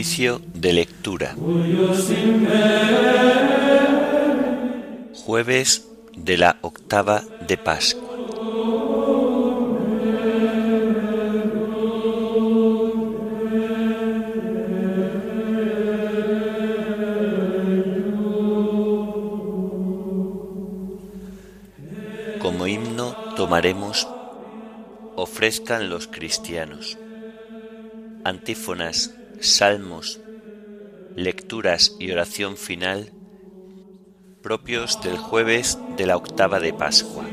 Oficio de lectura. Jueves de la octava de Pascua. Como himno tomaremos ofrezcan los cristianos. Antífonas salmos, lecturas y oración final propios del jueves de la octava de Pascua.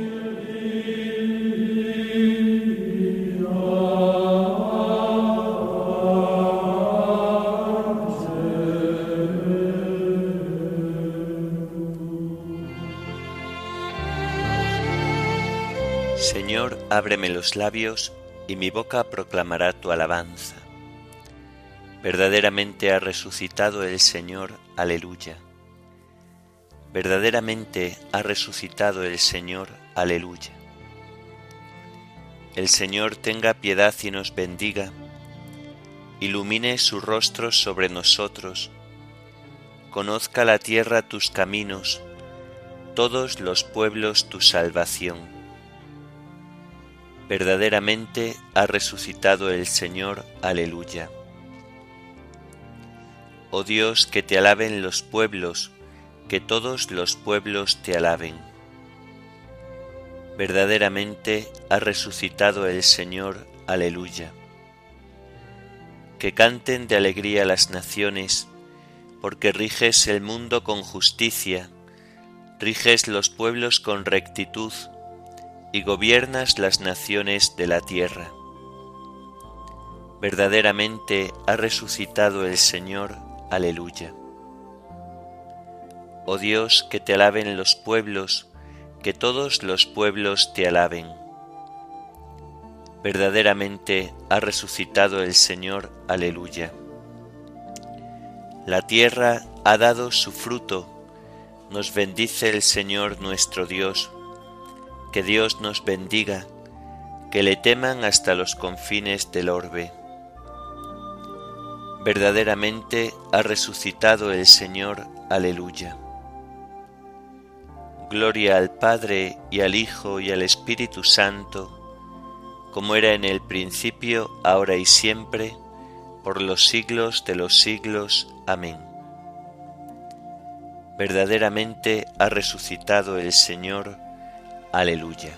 Señor, ábreme los labios, y mi boca proclamará tu alabanza. Verdaderamente ha resucitado el Señor, aleluya. Verdaderamente ha resucitado el Señor, aleluya. El Señor tenga piedad y nos bendiga, ilumine su rostro sobre nosotros, conozca la tierra tus caminos, todos los pueblos tu salvación. Verdaderamente ha resucitado el Señor, aleluya. Oh Dios, que te alaben los pueblos, que todos los pueblos te alaben. Verdaderamente ha resucitado el Señor, aleluya. Que canten de alegría las naciones, porque riges el mundo con justicia, riges los pueblos con rectitud, y gobiernas las naciones de la tierra. Verdaderamente ha resucitado el Señor, Aleluya. Oh Dios, que te alaben los pueblos, que todos los pueblos te alaben. Verdaderamente ha resucitado el Señor, aleluya. La tierra ha dado su fruto, nos bendice el Señor nuestro Dios, que Dios nos bendiga, que le teman hasta los confines del orbe verdaderamente ha resucitado el Señor, aleluya. Gloria al Padre y al Hijo y al Espíritu Santo, como era en el principio, ahora y siempre, por los siglos de los siglos. Amén. Verdaderamente ha resucitado el Señor, aleluya.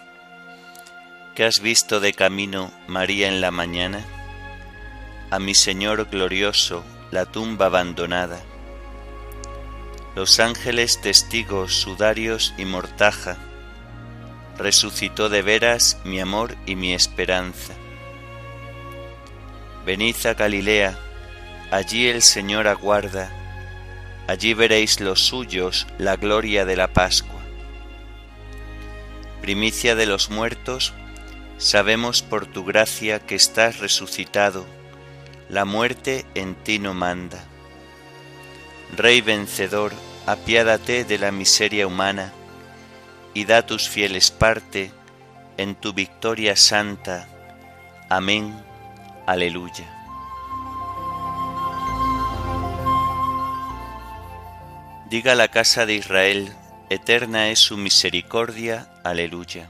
¿Qué has visto de camino, María, en la mañana? A mi Señor glorioso, la tumba abandonada. Los ángeles testigos, sudarios y mortaja, resucitó de veras mi amor y mi esperanza. Venid a Galilea, allí el Señor aguarda, allí veréis los suyos la gloria de la Pascua. Primicia de los muertos, Sabemos por tu gracia que estás resucitado, la muerte en ti no manda. Rey vencedor, apiádate de la miseria humana y da tus fieles parte en tu victoria santa. Amén. Aleluya. Diga la casa de Israel, eterna es su misericordia. Aleluya.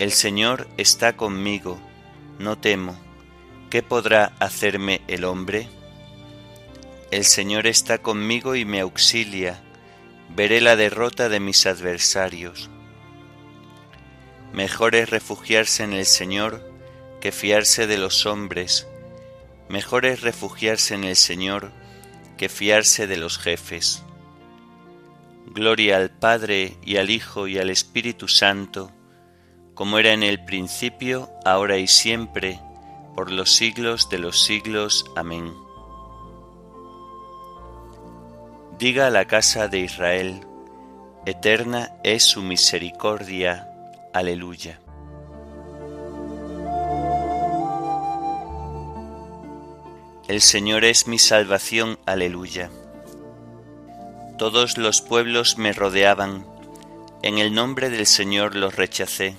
el Señor está conmigo, no temo. ¿Qué podrá hacerme el hombre? El Señor está conmigo y me auxilia. Veré la derrota de mis adversarios. Mejor es refugiarse en el Señor que fiarse de los hombres. Mejor es refugiarse en el Señor que fiarse de los jefes. Gloria al Padre y al Hijo y al Espíritu Santo, como era en el principio, ahora y siempre, por los siglos de los siglos. Amén. Diga a la casa de Israel, eterna es su misericordia. Aleluya. El Señor es mi salvación. Aleluya. Todos los pueblos me rodeaban, en el nombre del Señor los rechacé.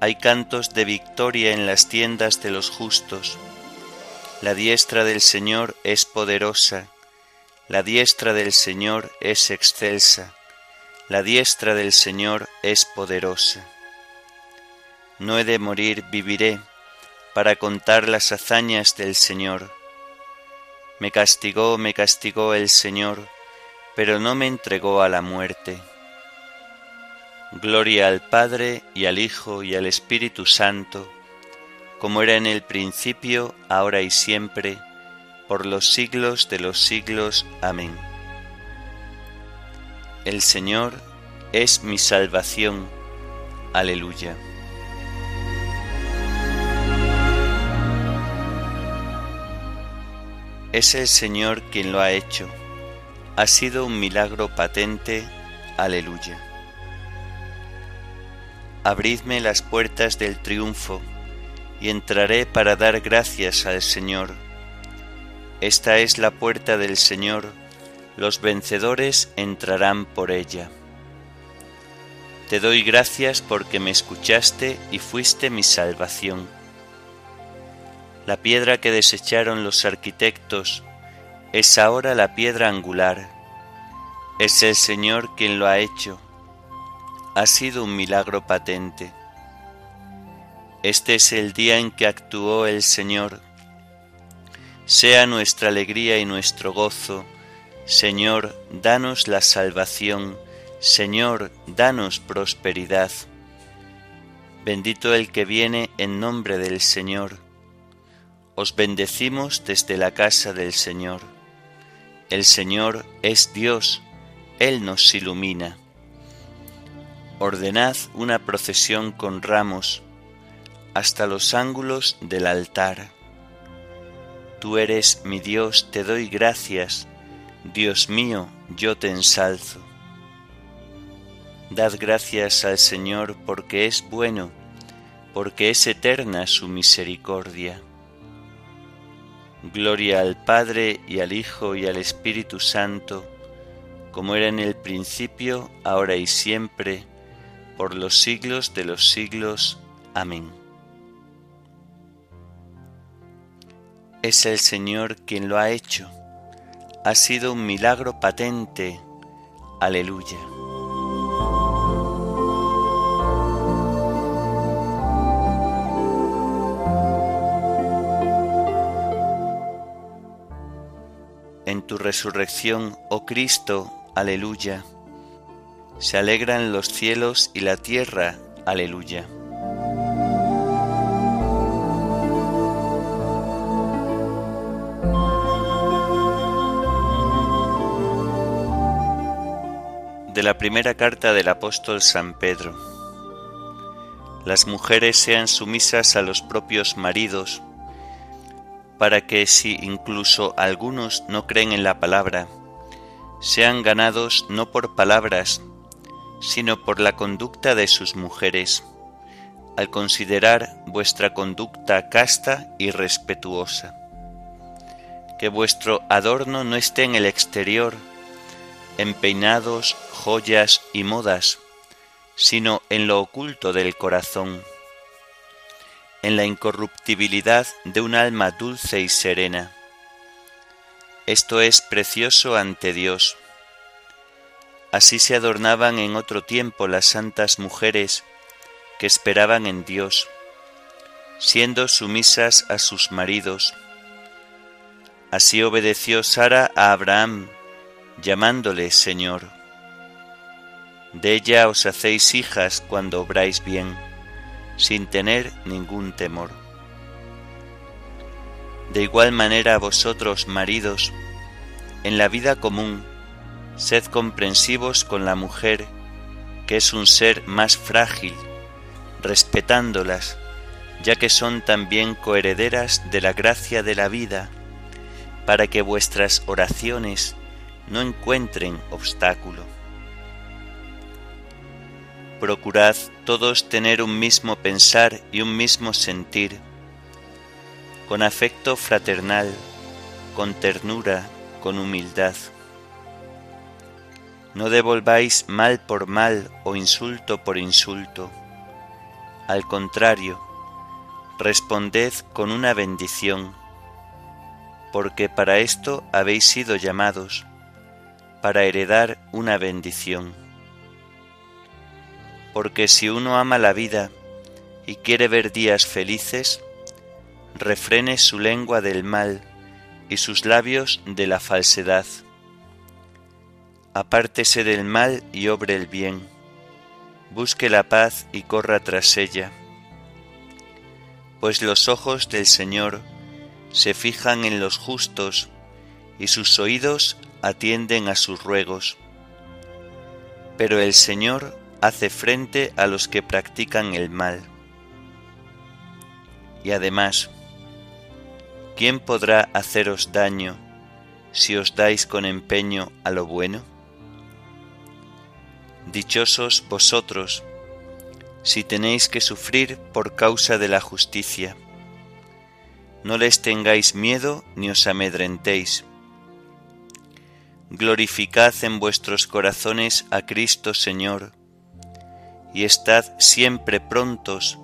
hay cantos de victoria en las tiendas de los justos. La diestra del Señor es poderosa, la diestra del Señor es excelsa, la diestra del Señor es poderosa. No he de morir, viviré, para contar las hazañas del Señor me castigó, me castigó el Señor, pero no me entregó a la muerte. Gloria al Padre y al Hijo y al Espíritu Santo, como era en el principio, ahora y siempre, por los siglos de los siglos. Amén. El Señor es mi salvación. Aleluya. Es el Señor quien lo ha hecho. Ha sido un milagro patente. Aleluya. Abridme las puertas del triunfo, y entraré para dar gracias al Señor. Esta es la puerta del Señor, los vencedores entrarán por ella. Te doy gracias porque me escuchaste y fuiste mi salvación. La piedra que desecharon los arquitectos es ahora la piedra angular. Es el Señor quien lo ha hecho. Ha sido un milagro patente. Este es el día en que actuó el Señor. Sea nuestra alegría y nuestro gozo. Señor, danos la salvación. Señor, danos prosperidad. Bendito el que viene en nombre del Señor os bendecimos desde la casa del Señor. El Señor es Dios, Él nos ilumina. Ordenad una procesión con ramos hasta los ángulos del altar. Tú eres mi Dios, te doy gracias, Dios mío, yo te ensalzo. Dad gracias al Señor porque es bueno, porque es eterna su misericordia Gloria al Padre y al Hijo y al Espíritu Santo, como era en el principio, ahora y siempre, por los siglos de los siglos. Amén. Es el Señor quien lo ha hecho. Ha sido un milagro patente. Aleluya. En tu resurrección, oh Cristo, aleluya. Se alegran los cielos y la tierra, aleluya. De la primera carta del apóstol San Pedro. Las mujeres sean sumisas a los propios maridos, para que si incluso algunos no creen en la palabra, sean ganados no por palabras, sino por la conducta de sus mujeres, al considerar vuestra conducta casta y respetuosa. Que vuestro adorno no esté en el exterior, en peinados, joyas y modas, sino en lo oculto del corazón, en la incorruptibilidad de un alma dulce y serena. Esto es precioso ante Dios. Así se adornaban en otro tiempo las santas mujeres que esperaban en Dios, siendo sumisas a sus maridos. Así obedeció Sara a Abraham, llamándole Señor. De ella os hacéis hijas cuando obráis bien, sin tener ningún temor. De igual manera vosotros, maridos, en la vida común, sed comprensivos con la mujer, que es un ser más frágil respetándolas, ya que son también coherederas de la gracia de la vida, para que vuestras oraciones no encuentren obstáculo. Procurad todos tener un mismo pensar y un mismo sentir, con afecto fraternal, con ternura, con humildad. No devolváis mal por mal o insulto por insulto al contrario, responded con una bendición, porque para esto habéis sido llamados, para heredar una bendición. Porque si uno ama la vida y quiere ver días felices, refrene su lengua del mal y sus labios de la falsedad. Apártese del mal y obre el bien busque la paz y corra tras ella, pues los ojos del Señor se fijan en los justos y sus oídos atienden a sus ruegos. Pero el Señor hace frente a los que practican el mal. Y además, ¿quién podrá haceros daño si os dais con empeño a lo bueno? Dichosos vosotros, si tenéis que sufrir por causa de la justicia. No les tengáis miedo ni os amedrentéis. Glorificad en vuestros corazones a Cristo Señor, y estad siempre prontos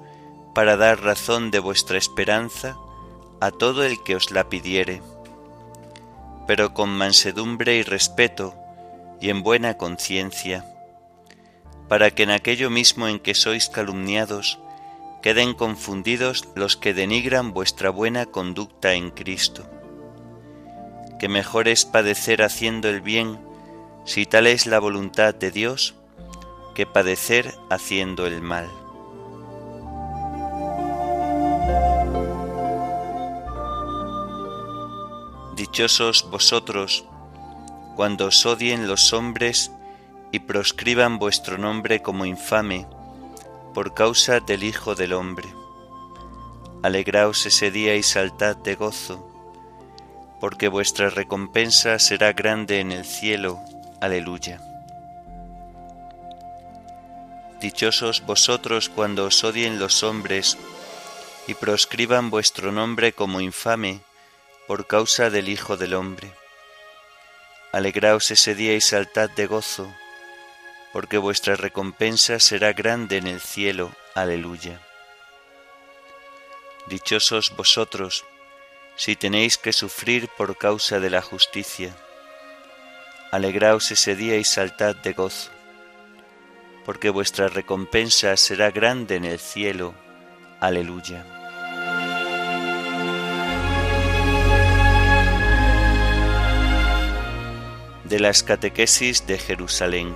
para dar razón de vuestra esperanza a todo el que os la pidiere, pero con mansedumbre y respeto y en buena conciencia para que en aquello mismo en que sois calumniados queden confundidos los que denigran vuestra buena conducta en Cristo. Que mejor es padecer haciendo el bien, si tal es la voluntad de Dios, que padecer haciendo el mal. Dichosos vosotros cuando os odien los hombres y proscriban vuestro nombre como infame por causa del Hijo del Hombre. Alegraos ese día y saltad de gozo, porque vuestra recompensa será grande en el cielo. Aleluya. Dichosos vosotros cuando os odien los hombres y proscriban vuestro nombre como infame por causa del Hijo del Hombre. Alegraos ese día y saltad de gozo, porque vuestra recompensa será grande en el cielo. Aleluya. Dichosos vosotros, si tenéis que sufrir por causa de la justicia. Alegraos ese día y saltad de gozo, porque vuestra recompensa será grande en el cielo. Aleluya. De las catequesis de Jerusalén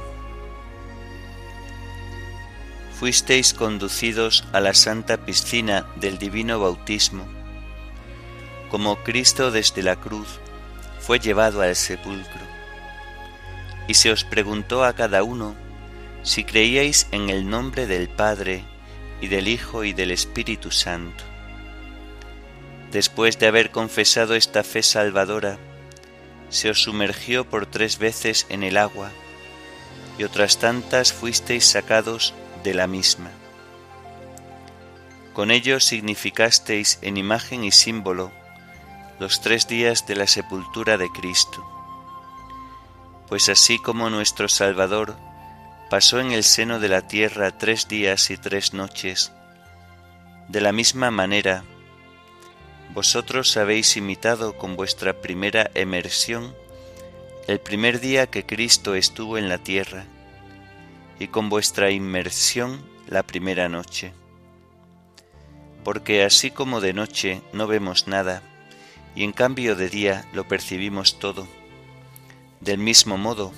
fuisteis conducidos a la santa piscina del divino bautismo, como Cristo desde la cruz fue llevado al sepulcro. Y se os preguntó a cada uno si creíais en el nombre del Padre y del Hijo y del Espíritu Santo. Después de haber confesado esta fe salvadora, se os sumergió por tres veces en el agua, y otras tantas fuisteis sacados de la misma. Con ello significasteis en imagen y símbolo los tres días de la sepultura de Cristo. Pues así como nuestro Salvador pasó en el seno de la tierra tres días y tres noches, de la misma manera, vosotros habéis imitado con vuestra primera emersión el primer día que Cristo estuvo en la tierra, y con vuestra inmersión la primera noche. Porque así como de noche no vemos nada, y en cambio de día lo percibimos todo, del mismo modo,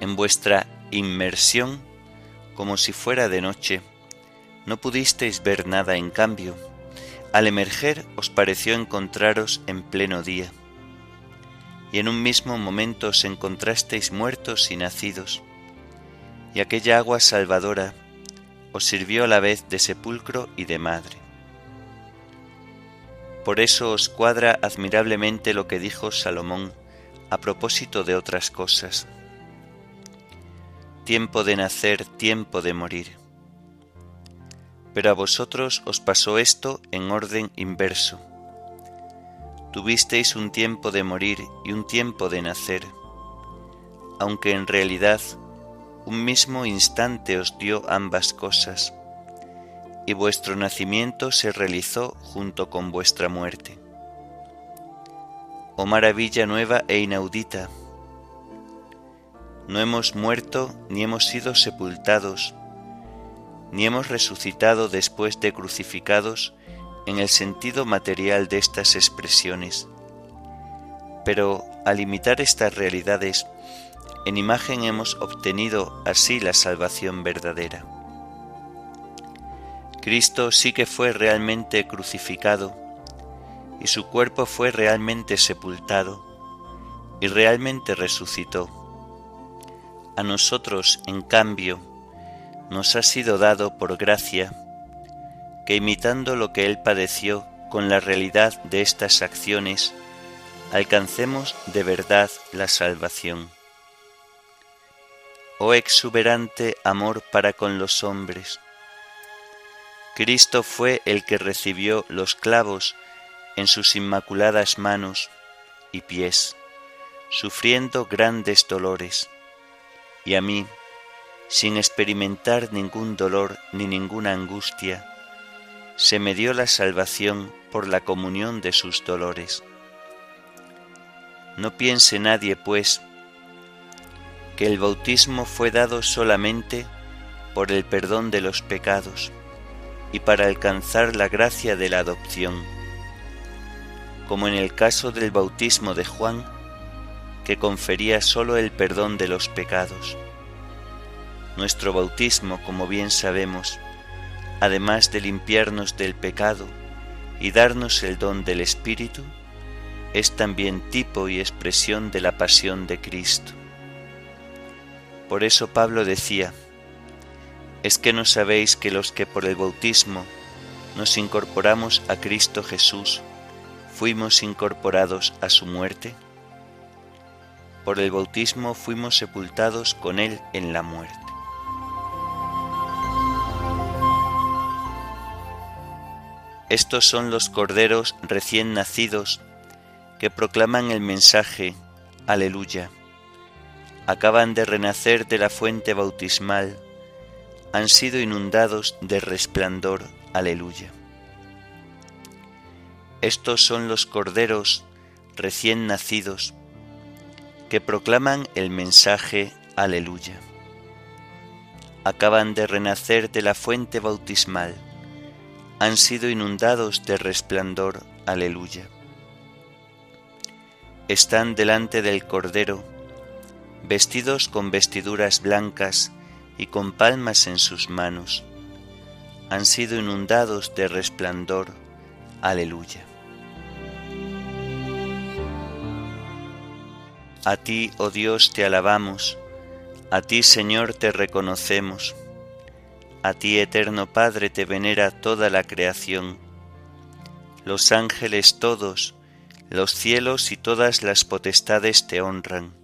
en vuestra inmersión, como si fuera de noche, no pudisteis ver nada en cambio, al emerger os pareció encontraros en pleno día, y en un mismo momento os encontrasteis muertos y nacidos, y aquella agua salvadora os sirvió a la vez de sepulcro y de madre. Por eso os cuadra admirablemente lo que dijo Salomón a propósito de otras cosas. Tiempo de nacer, tiempo de morir. Pero a vosotros os pasó esto en orden inverso. Tuvisteis un tiempo de morir y un tiempo de nacer, aunque en realidad un mismo instante os dio ambas cosas, y vuestro nacimiento se realizó junto con vuestra muerte. Oh maravilla nueva e inaudita, no hemos muerto ni hemos sido sepultados, ni hemos resucitado después de crucificados en el sentido material de estas expresiones. Pero al imitar estas realidades, en imagen hemos obtenido así la salvación verdadera. Cristo sí que fue realmente crucificado y su cuerpo fue realmente sepultado y realmente resucitó. A nosotros, en cambio, nos ha sido dado por gracia que imitando lo que Él padeció con la realidad de estas acciones, alcancemos de verdad la salvación oh exuberante amor para con los hombres. Cristo fue el que recibió los clavos en sus inmaculadas manos y pies, sufriendo grandes dolores, y a mí, sin experimentar ningún dolor ni ninguna angustia, se me dio la salvación por la comunión de sus dolores. No piense nadie, pues, que el bautismo fue dado solamente por el perdón de los pecados y para alcanzar la gracia de la adopción, como en el caso del bautismo de Juan, que confería sólo el perdón de los pecados. Nuestro bautismo, como bien sabemos, además de limpiarnos del pecado y darnos el don del Espíritu, es también tipo y expresión de la pasión de Cristo. Por eso Pablo decía, ¿es que no sabéis que los que por el bautismo nos incorporamos a Cristo Jesús, fuimos incorporados a su muerte? Por el bautismo fuimos sepultados con Él en la muerte. Estos son los corderos recién nacidos que proclaman el mensaje, aleluya acaban de renacer de la fuente bautismal, han sido inundados de resplandor. Aleluya. Estos son los corderos recién nacidos que proclaman el mensaje Aleluya. Acaban de renacer de la fuente bautismal, han sido inundados de resplandor. Aleluya. Están delante del Cordero, vestidos con vestiduras blancas y con palmas en sus manos. Han sido inundados de resplandor. Aleluya. A ti, oh Dios, te alabamos, a ti, Señor, te reconocemos, a ti, eterno Padre, te venera toda la creación, los ángeles todos, los cielos y todas las potestades te honran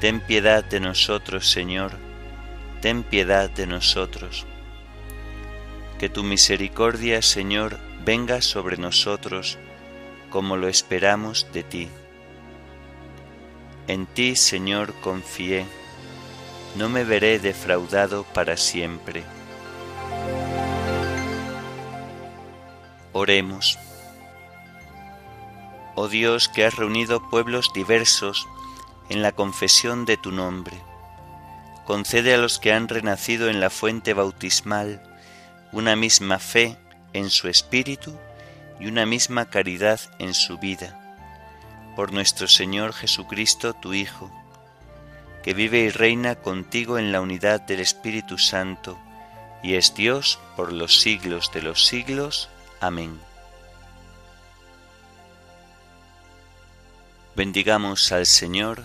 Ten piedad de nosotros, Señor, ten piedad de nosotros que tu misericordia, Señor, venga sobre nosotros como lo esperamos de ti. En ti, Señor, confié, no me veré defraudado para siempre. Oremos. Oh Dios que has reunido pueblos diversos en la confesión de tu nombre, concede a los que han renacido en la fuente bautismal una misma fe en su espíritu y una misma caridad en su vida. Por nuestro Señor Jesucristo, tu Hijo, que vive y reina contigo en la unidad del Espíritu Santo, y es Dios por los siglos de los siglos. Amén. Bendigamos al Señor,